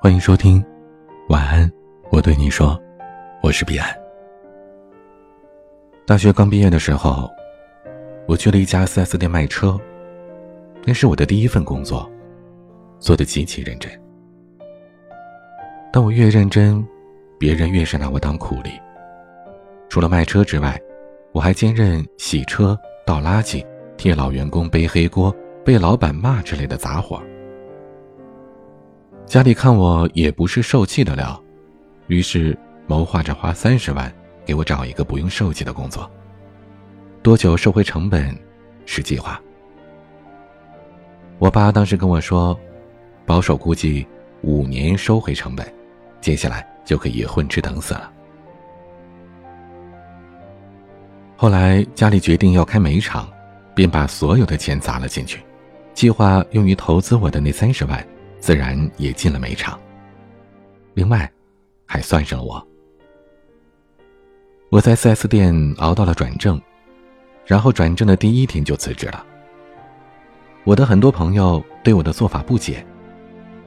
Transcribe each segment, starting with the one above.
欢迎收听，晚安，我对你说，我是彼岸。大学刚毕业的时候，我去了一家 4S 店卖车，那是我的第一份工作，做的极其认真。但我越认真，别人越是拿我当苦力。除了卖车之外，我还兼任洗车、倒垃圾、替老员工背黑锅、被老板骂之类的杂活儿。家里看我也不是受气的料，于是谋划着花三十万给我找一个不用受气的工作。多久收回成本是计划。我爸当时跟我说，保守估计五年收回成本，接下来就可以混吃等死了。后来家里决定要开煤厂，便把所有的钱砸了进去，计划用于投资我的那三十万。自然也进了煤厂。另外，还算上了我。我在 4S 店熬到了转正，然后转正的第一天就辞职了。我的很多朋友对我的做法不解，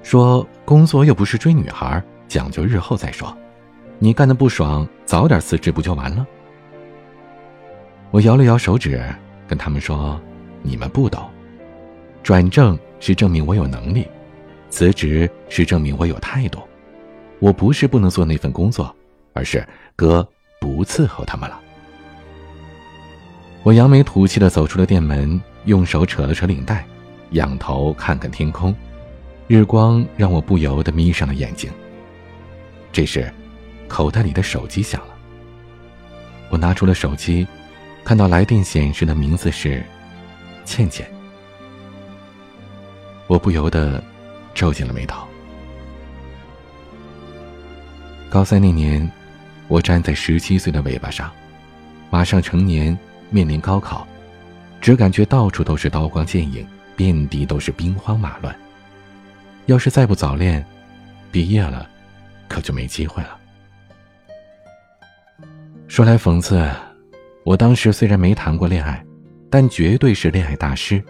说工作又不是追女孩，讲究日后再说。你干的不爽，早点辞职不就完了？我摇了摇手指，跟他们说：“你们不懂，转正是证明我有能力。”辞职是证明我有态度，我不是不能做那份工作，而是哥不伺候他们了。我扬眉吐气的走出了店门，用手扯了扯领带，仰头看看天空，日光让我不由得眯上了眼睛。这时，口袋里的手机响了。我拿出了手机，看到来电显示的名字是倩倩，我不由得。皱紧了眉头。高三那年，我站在十七岁的尾巴上，马上成年，面临高考，只感觉到处都是刀光剑影，遍地都是兵荒马乱。要是再不早恋，毕业了，可就没机会了。说来讽刺，我当时虽然没谈过恋爱，但绝对是恋爱大师。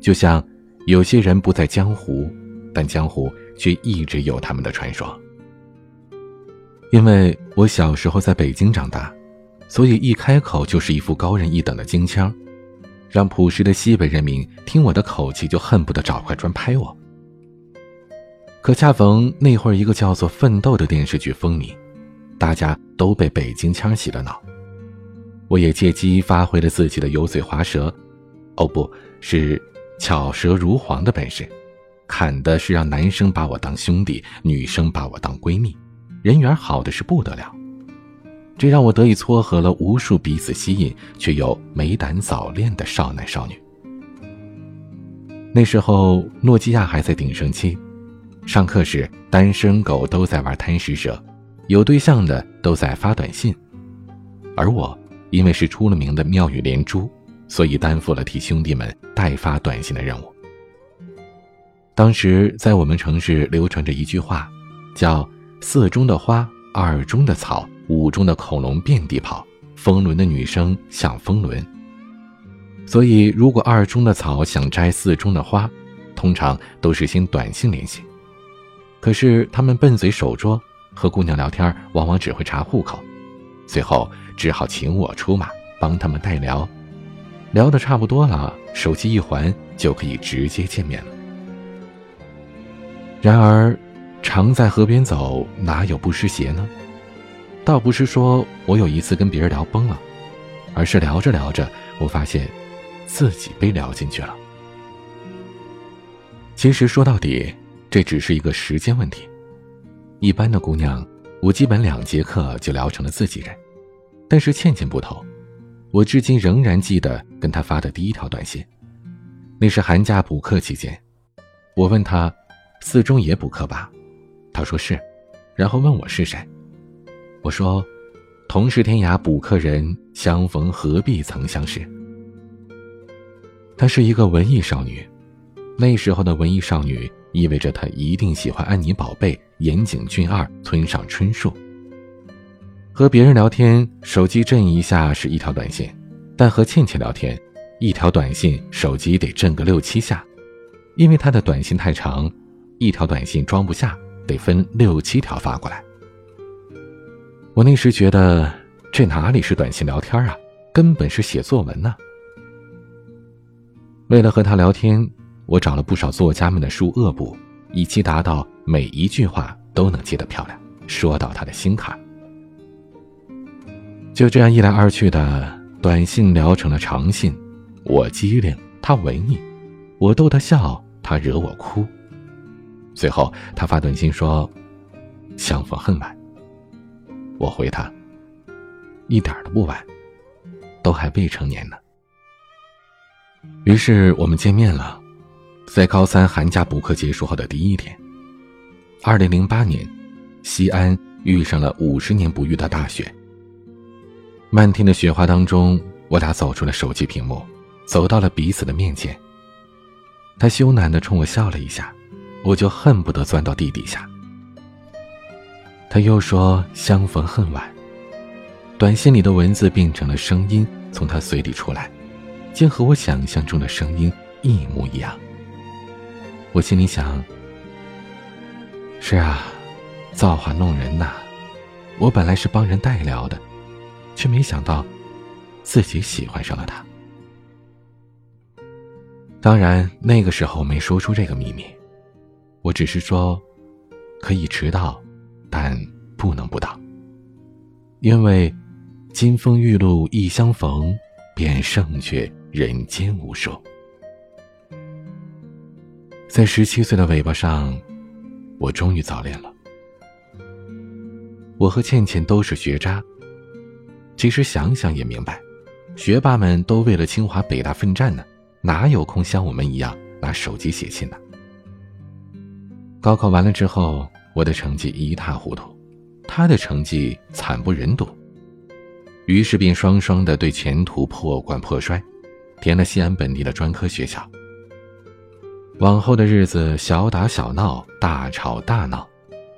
就像有些人不在江湖。但江湖却一直有他们的传说。因为我小时候在北京长大，所以一开口就是一副高人一等的京腔，让朴实的西北人民听我的口气就恨不得找块砖拍我。可恰逢那会儿一个叫做《奋斗》的电视剧风靡，大家都被北京腔洗了脑，我也借机发挥了自己的油嘴滑舌，哦，不是巧舌如簧的本事。砍的是让男生把我当兄弟，女生把我当闺蜜，人缘好的是不得了。这让我得以撮合了无数彼此吸引却又没胆早恋的少男少女。那时候，诺基亚还在鼎盛期，上课时单身狗都在玩贪食蛇，有对象的都在发短信，而我因为是出了名的妙语连珠，所以担负了替兄弟们代发短信的任务。当时在我们城市流传着一句话，叫“四中的花，二中的草，五中的恐龙遍地跑，风轮的女生像风轮。”所以，如果二中的草想摘四中的花，通常都是先短信联系。可是他们笨嘴手拙，和姑娘聊天往往只会查户口，最后只好请我出马帮他们代聊。聊得差不多了，手机一还就可以直接见面了。然而，常在河边走，哪有不湿鞋呢？倒不是说我有一次跟别人聊崩了，而是聊着聊着，我发现自己被聊进去了。其实说到底，这只是一个时间问题。一般的姑娘，我基本两节课就聊成了自己人，但是倩倩不同，我至今仍然记得跟她发的第一条短信，那是寒假补课期间，我问她。四中也补课吧，他说是，然后问我是谁，我说，同是天涯补课人，相逢何必曾相识。她是一个文艺少女，那时候的文艺少女意味着她一定喜欢安妮宝贝、岩井俊二、村上春树。和别人聊天，手机震一下是一条短信，但和倩倩聊天，一条短信手机得震个六七下，因为她的短信太长。一条短信装不下，得分六七条发过来。我那时觉得这哪里是短信聊天啊，根本是写作文呢。为了和他聊天，我找了不少作家们的书恶补，以期达到每一句话都能接得漂亮，说到他的心坎。就这样一来二去的，短信聊成了长信，我机灵，他文艺，我逗他笑，他惹我哭。最后，他发短信说：“相逢恨晚。”我回他：“一点都不晚，都还未成年呢。”于是我们见面了，在高三寒假补课结束后的第一天。二零零八年，西安遇上了五十年不遇的大雪。漫天的雪花当中，我俩走出了手机屏幕，走到了彼此的面前。他羞赧的冲我笑了一下。我就恨不得钻到地底下。他又说：“相逢恨晚。”短信里的文字变成了声音，从他嘴里出来，竟和我想象中的声音一模一样。我心里想：“是啊，造化弄人呐！我本来是帮人代聊的，却没想到自己喜欢上了他。当然，那个时候没说出这个秘密。”我只是说，可以迟到，但不能不到。因为金风玉露一相逢，便胜却人间无数。在十七岁的尾巴上，我终于早恋了。我和倩倩都是学渣。其实想想也明白，学霸们都为了清华北大奋战呢，哪有空像我们一样拿手机写信呢？高考完了之后，我的成绩一塌糊涂，他的成绩惨不忍睹，于是便双双的对前途破罐破摔，填了西安本地的专科学校。往后的日子，小打小闹，大吵大闹，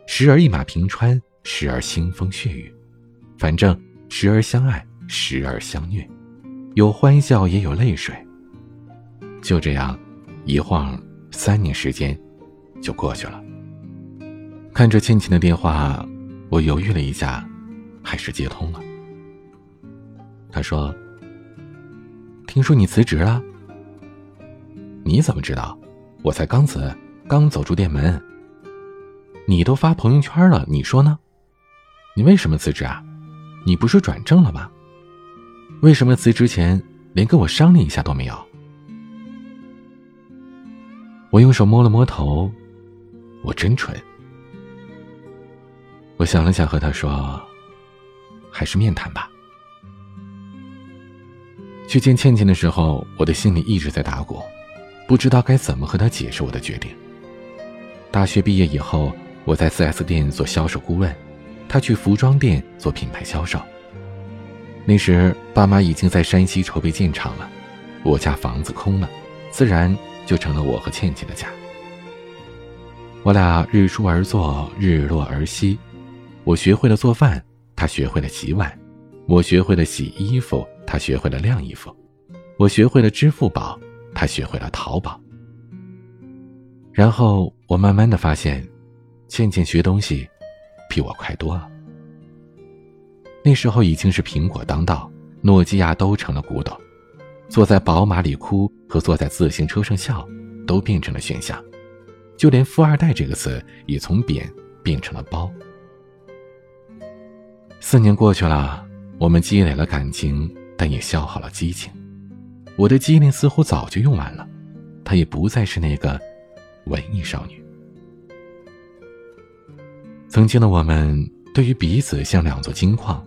时而一马平川，时而腥风血雨，反正时而相爱，时而相虐，有欢笑也有泪水。就这样，一晃三年时间。就过去了。看着倩倩的电话，我犹豫了一下，还是接通了。他说：“听说你辞职了？你怎么知道？我才刚辞，刚走出店门。你都发朋友圈了，你说呢？你为什么辞职啊？你不是转正了吗？为什么辞职前连跟我商量一下都没有？”我用手摸了摸头。我真蠢。我想了想，和他说：“还是面谈吧。”去见倩倩的时候，我的心里一直在打鼓，不知道该怎么和她解释我的决定。大学毕业以后，我在 4S 店做销售顾问，他去服装店做品牌销售。那时，爸妈已经在山西筹备建厂了，我家房子空了，自然就成了我和倩倩的家。我俩日出而作，日落而息。我学会了做饭，他学会了洗碗；我学会了洗衣服，他学会了晾衣服；我学会了支付宝，他学会了淘宝。然后我慢慢的发现，倩倩学东西比我快多了。那时候已经是苹果当道，诺基亚都成了古董，坐在宝马里哭和坐在自行车上笑，都变成了选项。就连“富二代”这个词也从贬变成了褒。四年过去了，我们积累了感情，但也消耗了激情。我的机灵似乎早就用完了，她也不再是那个文艺少女。曾经的我们对于彼此像两座金矿，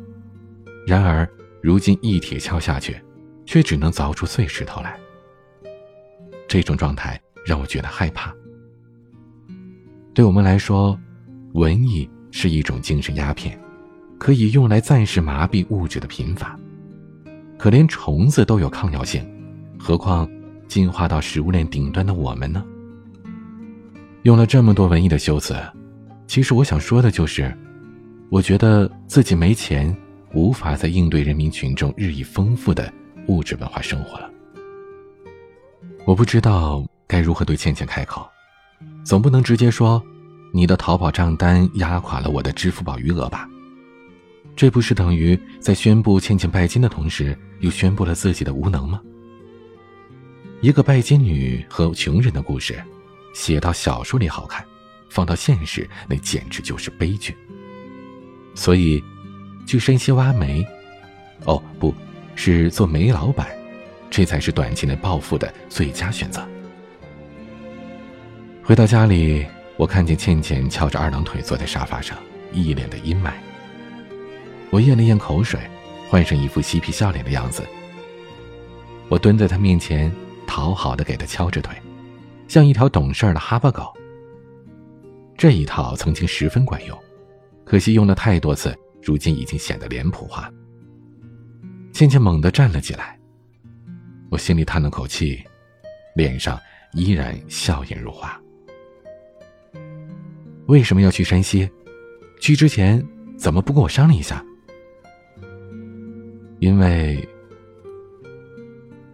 然而如今一铁敲下去，却只能凿出碎石头来。这种状态让我觉得害怕。对我们来说，文艺是一种精神鸦片，可以用来暂时麻痹物质的贫乏。可连虫子都有抗药性，何况进化到食物链顶端的我们呢？用了这么多文艺的修辞，其实我想说的就是，我觉得自己没钱，无法再应对人民群众日益丰富的物质文化生活了。我不知道该如何对倩倩开口。总不能直接说，你的淘宝账单压垮了我的支付宝余额吧？这不是等于在宣布倩倩拜金的同时，又宣布了自己的无能吗？一个拜金女和穷人的故事，写到小说里好看，放到现实那简直就是悲剧。所以，去山西挖煤，哦，不是做煤老板，这才是短期内暴富的最佳选择。回到家里。我看见倩倩翘着二郎腿坐在沙发上，一脸的阴霾。我咽了咽口水，换上一副嬉皮笑脸的样子。我蹲在她面前，讨好的给她敲着腿，像一条懂事的哈巴狗。这一套曾经十分管用，可惜用了太多次，如今已经显得脸谱化。倩倩猛地站了起来，我心里叹了口气，脸上依然笑颜如花。为什么要去山西？去之前怎么不跟我商量一下？因为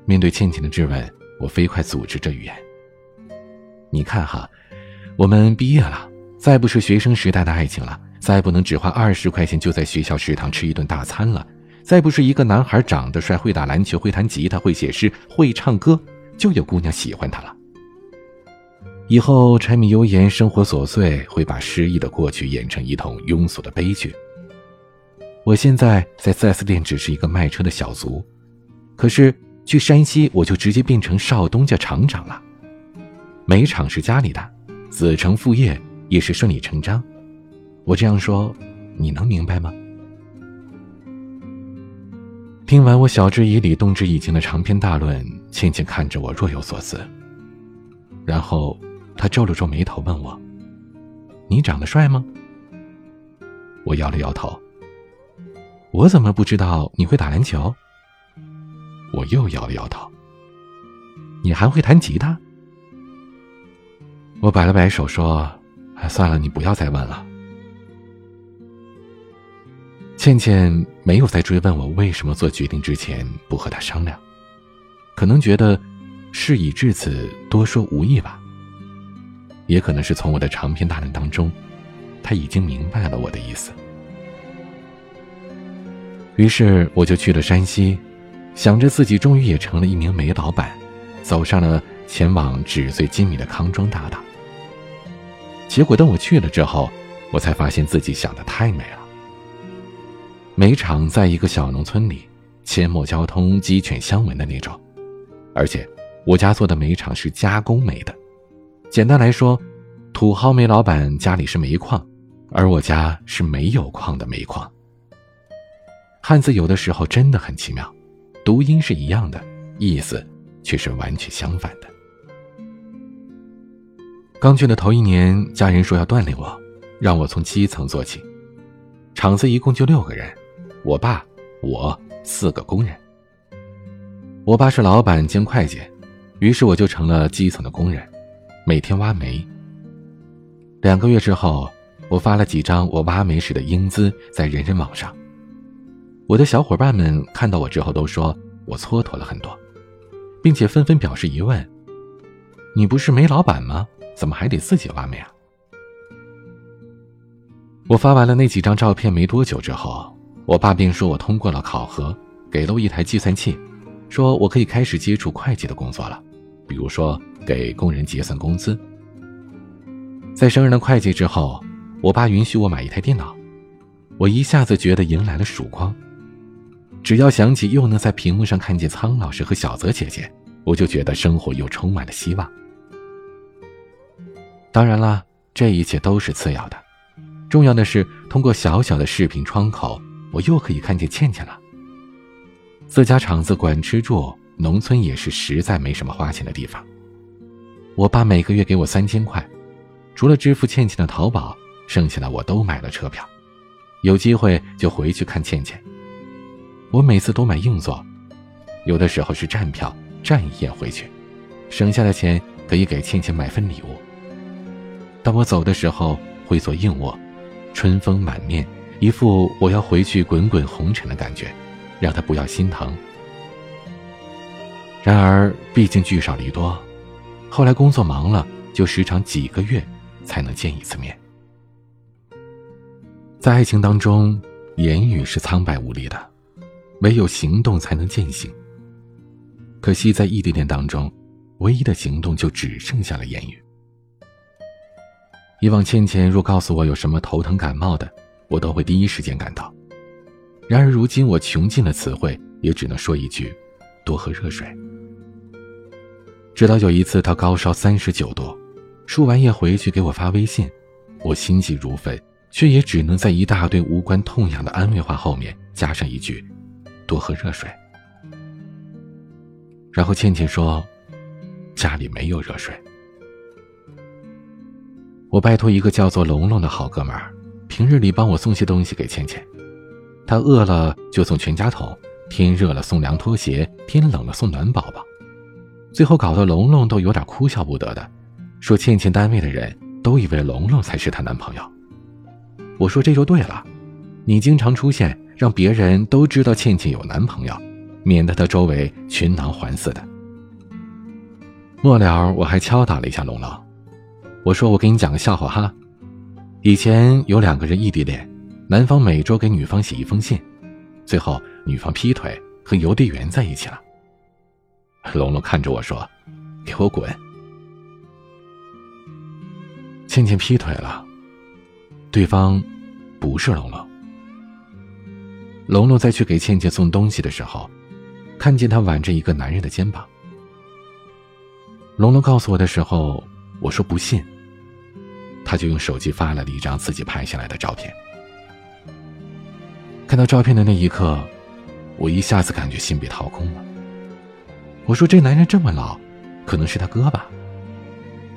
面对倩倩的质问，我飞快组织着语言。你看哈，我们毕业了，再不是学生时代的爱情了，再不能只花二十块钱就在学校食堂吃一顿大餐了，再不是一个男孩长得帅、会打篮球、会弹吉他、会写诗、会唱歌，就有姑娘喜欢他了。以后柴米油盐生活琐碎会把失意的过去演成一通庸俗的悲剧。我现在在 4S 店只是一个卖车的小卒，可是去山西我就直接变成少东家厂长了。煤厂是家里的，子承父业也是顺理成章。我这样说，你能明白吗？听完我晓之以理、动之以情的长篇大论，倩倩看着我若有所思，然后。他皱了皱眉头，问我：“你长得帅吗？”我摇了摇头。我怎么不知道你会打篮球？我又摇了摇头。你还会弹吉他？我摆了摆手说：“算了，你不要再问了。”倩倩没有在追问我为什么做决定之前不和他商量，可能觉得事已至此，多说无益吧。也可能是从我的长篇大论当中，他已经明白了我的意思。于是我就去了山西，想着自己终于也成了一名煤老板，走上了前往纸醉金迷的康庄大道。结果等我去了之后，我才发现自己想的太美了。煤厂在一个小农村里，阡陌交通、鸡犬相闻的那种，而且我家做的煤厂是加工煤的。简单来说，土豪煤老板家里是煤矿，而我家是没有矿的煤矿。汉字有的时候真的很奇妙，读音是一样的，意思却是完全相反的。刚去的头一年，家人说要锻炼我，让我从基层做起。厂子一共就六个人，我爸、我四个工人。我爸是老板兼会计，于是我就成了基层的工人。每天挖煤。两个月之后，我发了几张我挖煤时的英姿在人人网上。我的小伙伴们看到我之后都说我蹉跎了很多，并且纷纷表示疑问：“你不是煤老板吗？怎么还得自己挖煤啊？”我发完了那几张照片没多久之后，我爸便说我通过了考核，给了我一台计算器，说我可以开始接触会计的工作了，比如说。给工人结算工资。在生日的会计之后，我爸允许我买一台电脑，我一下子觉得迎来了曙光。只要想起又能在屏幕上看见苍老师和小泽姐姐，我就觉得生活又充满了希望。当然啦，这一切都是次要的，重要的是通过小小的视频窗口，我又可以看见倩倩了。自家厂子管吃住，农村也是实在没什么花钱的地方。我爸每个月给我三千块，除了支付倩倩的淘宝，剩下的我都买了车票，有机会就回去看倩倩。我每次都买硬座，有的时候是站票，站一夜回去，省下的钱可以给倩倩买份礼物。当我走的时候会坐硬卧，春风满面，一副我要回去滚滚红尘的感觉，让她不要心疼。然而，毕竟聚少离多。后来工作忙了，就时常几个月才能见一次面。在爱情当中，言语是苍白无力的，唯有行动才能践行。可惜在异地恋当中，唯一的行动就只剩下了言语。以往倩倩若告诉我有什么头疼感冒的，我都会第一时间赶到。然而如今我穷尽了词汇，也只能说一句：多喝热水。直到有一次她高烧三十九度，输完液回去给我发微信，我心急如焚，却也只能在一大堆无关痛痒的安慰话后面加上一句：多喝热水。然后倩倩说：“家里没有热水。”我拜托一个叫做龙龙的好哥们儿，平日里帮我送些东西给倩倩。他饿了就送全家桶，天热了送凉拖鞋，天冷了送暖宝宝。最后搞得龙龙都有点哭笑不得的，说倩倩单位的人都以为龙龙才是她男朋友。我说这就对了，你经常出现，让别人都知道倩倩有男朋友，免得她周围群狼环伺的。末了，我还敲打了一下龙龙。我说：“我给你讲个笑话哈，以前有两个人异地恋，男方每周给女方写一封信，最后女方劈腿和邮递员在一起了。”龙龙看着我说：“给我滚！”倩倩劈腿了，对方不是龙龙。龙龙在去给倩倩送东西的时候，看见她挽着一个男人的肩膀。龙龙告诉我的时候，我说不信。他就用手机发来了一张自己拍下来的照片。看到照片的那一刻，我一下子感觉心被掏空了。我说：“这男人这么老，可能是他哥吧？”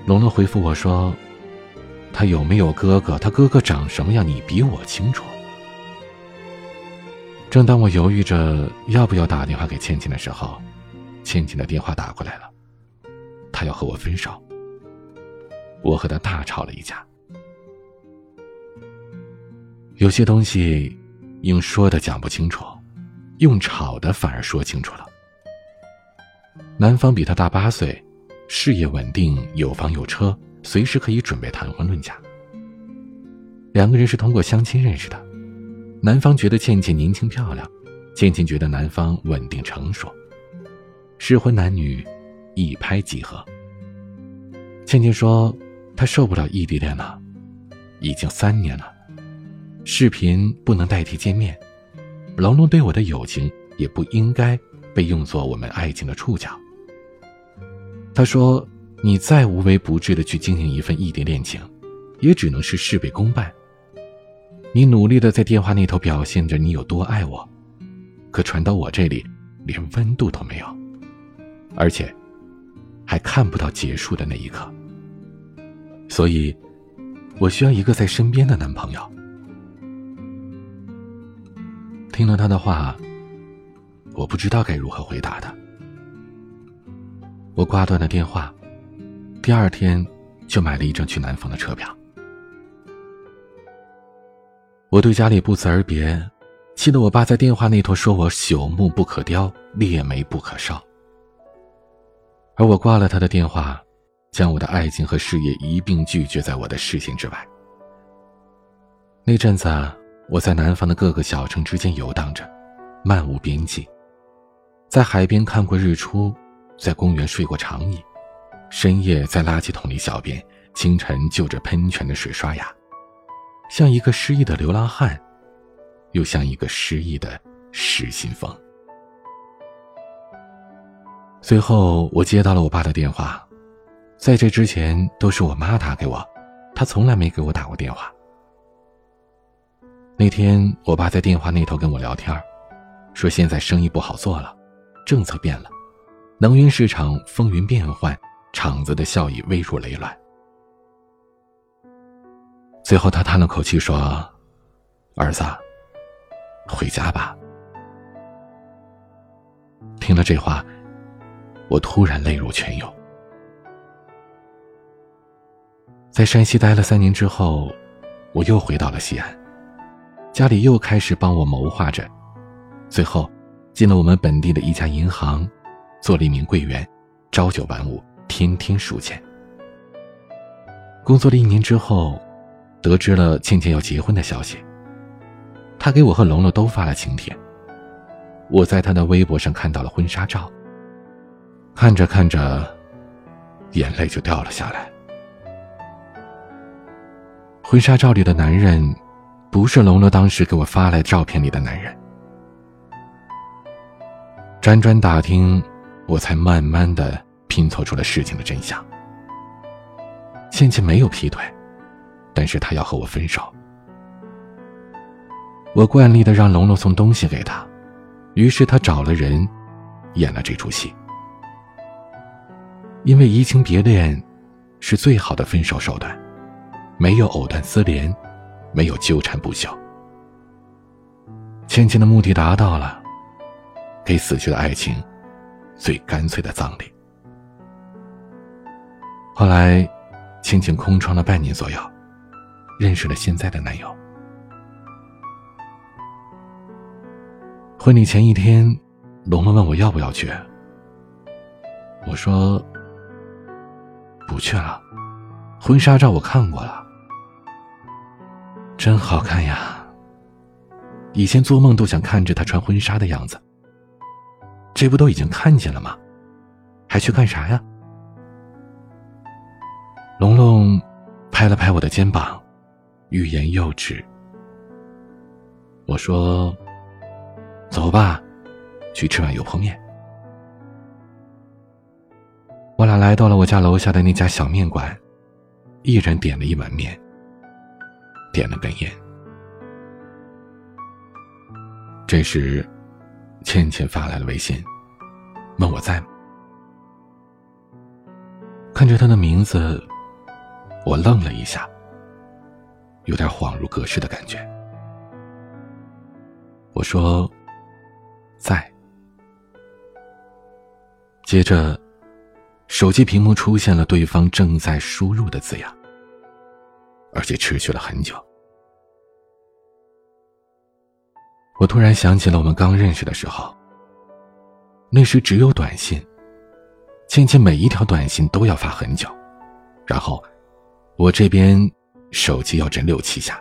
龙龙回复我说：“他有没有哥哥？他哥哥长什么样？你比我清楚。”正当我犹豫着要不要打电话给倩倩的时候，倩倩的电话打过来了，她要和我分手。我和他大吵了一架。有些东西，用说的讲不清楚，用吵的反而说清楚了。男方比她大八岁，事业稳定，有房有车，随时可以准备谈婚论嫁。两个人是通过相亲认识的，男方觉得倩倩年轻漂亮，倩倩觉得男方稳定成熟，适婚男女一拍即合。倩倩说。她受不了异地恋了，已经三年了，视频不能代替见面，龙龙对我的友情也不应该被用作我们爱情的触角。他说：“你再无微不至的去经营一份异地恋情，也只能是事倍功半。你努力的在电话那头表现着你有多爱我，可传到我这里，连温度都没有，而且还看不到结束的那一刻。”所以，我需要一个在身边的男朋友。听了他的话，我不知道该如何回答他。我挂断了电话，第二天就买了一张去南方的车票。我对家里不辞而别，气得我爸在电话那头说我朽木不可雕，烈煤不可烧。而我挂了他的电话。将我的爱情和事业一并拒绝在我的视线之外。那阵子，我在南方的各个小城之间游荡着，漫无边际。在海边看过日出，在公园睡过长椅，深夜在垃圾桶里小便，清晨就着喷泉的水刷牙，像一个失意的流浪汉，又像一个失意的失心疯。最后，我接到了我爸的电话。在这之前都是我妈打给我，她从来没给我打过电话。那天我爸在电话那头跟我聊天，说现在生意不好做了，政策变了，能源市场风云变幻，厂子的效益危如累卵。最后他叹了口气说：“儿子，回家吧。”听了这话，我突然泪如泉涌。在山西待了三年之后，我又回到了西安，家里又开始帮我谋划着，最后进了我们本地的一家银行，做了一名柜员，朝九晚五，天天数钱。工作了一年之后，得知了倩倩要结婚的消息，他给我和龙龙都发了请帖。我在他的微博上看到了婚纱照，看着看着，眼泪就掉了下来。婚纱照里的男人，不是龙龙当时给我发来照片里的男人。辗转打听，我才慢慢的拼凑出了事情的真相。倩倩没有劈腿，但是她要和我分手。我惯例的让龙龙送东西给她，于是她找了人，演了这出戏。因为移情别恋，是最好的分手手段，没有藕断丝连，没有纠缠不休。倩倩的目的达到了。给死去的爱情最干脆的葬礼。后来，倩倩空窗了半年左右，认识了现在的男友。婚礼前一天，龙龙问我要不要去，我说不去了。婚纱照我看过了，真好看呀！以前做梦都想看着她穿婚纱的样子。这不都已经看见了吗？还去干啥呀？龙龙拍了拍我的肩膀，欲言又止。我说：“走吧，去吃碗油泼面。”我俩来到了我家楼下的那家小面馆，一人点了一碗面，点了根烟。这时。倩倩发来了微信，问我在吗？看着她的名字，我愣了一下，有点恍如隔世的感觉。我说：“在。”接着，手机屏幕出现了对方正在输入的字样，而且持续了很久。我突然想起了我们刚认识的时候。那时只有短信，倩倩每一条短信都要发很久，然后我这边手机要震六七下。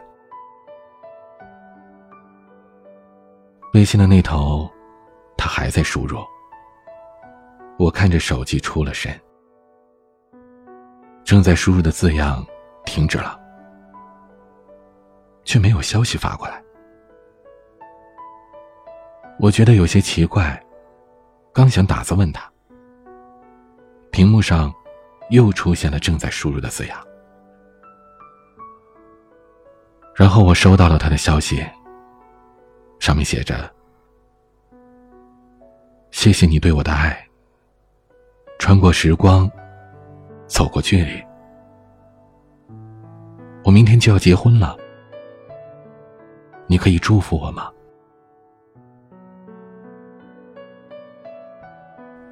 微信的那头，他还在输入。我看着手机出了神，正在输入的字样停止了，却没有消息发过来。我觉得有些奇怪，刚想打字问他，屏幕上又出现了正在输入的字样，然后我收到了他的消息，上面写着：“谢谢你对我的爱，穿过时光，走过距离，我明天就要结婚了，你可以祝福我吗？”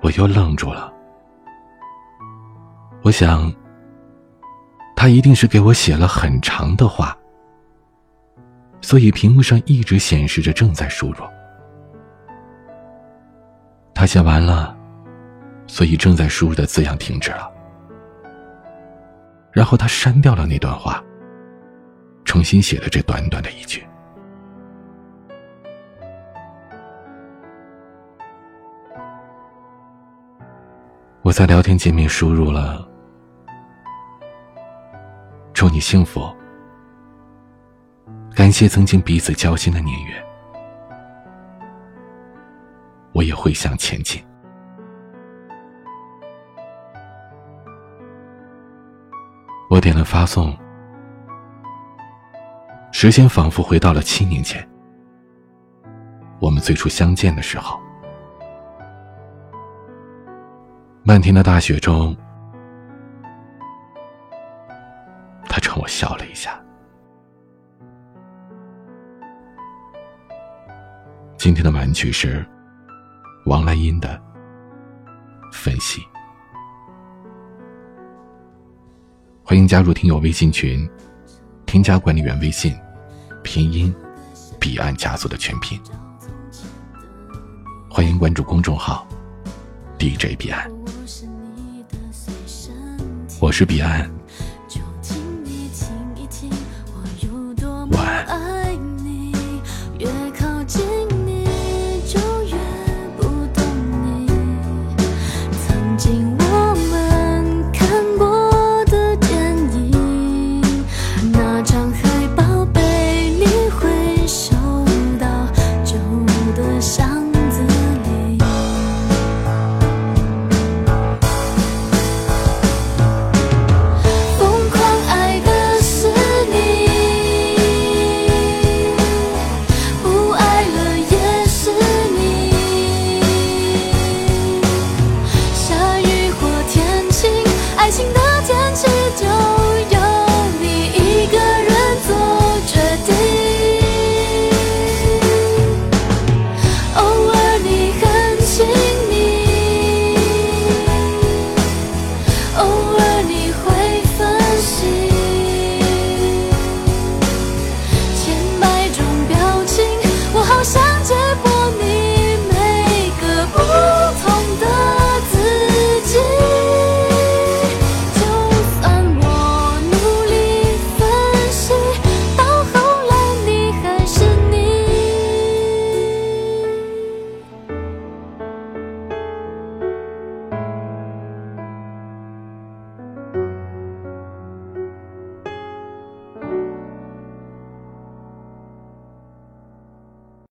我又愣住了。我想，他一定是给我写了很长的话，所以屏幕上一直显示着正在输入。他写完了，所以正在输入的字样停止了。然后他删掉了那段话，重新写了这短短的一句。我在聊天界面输入了“祝你幸福”，感谢曾经彼此交心的年月，我也会向前进。我点了发送，时间仿佛回到了七年前，我们最初相见的时候。漫天的大雪中，他冲我笑了一下。今天的玩曲是王兰英的分析。欢迎加入听友微信群，添加管理员微信，拼音彼岸家族的全拼。欢迎关注公众号 DJ 彼岸。我是彼岸，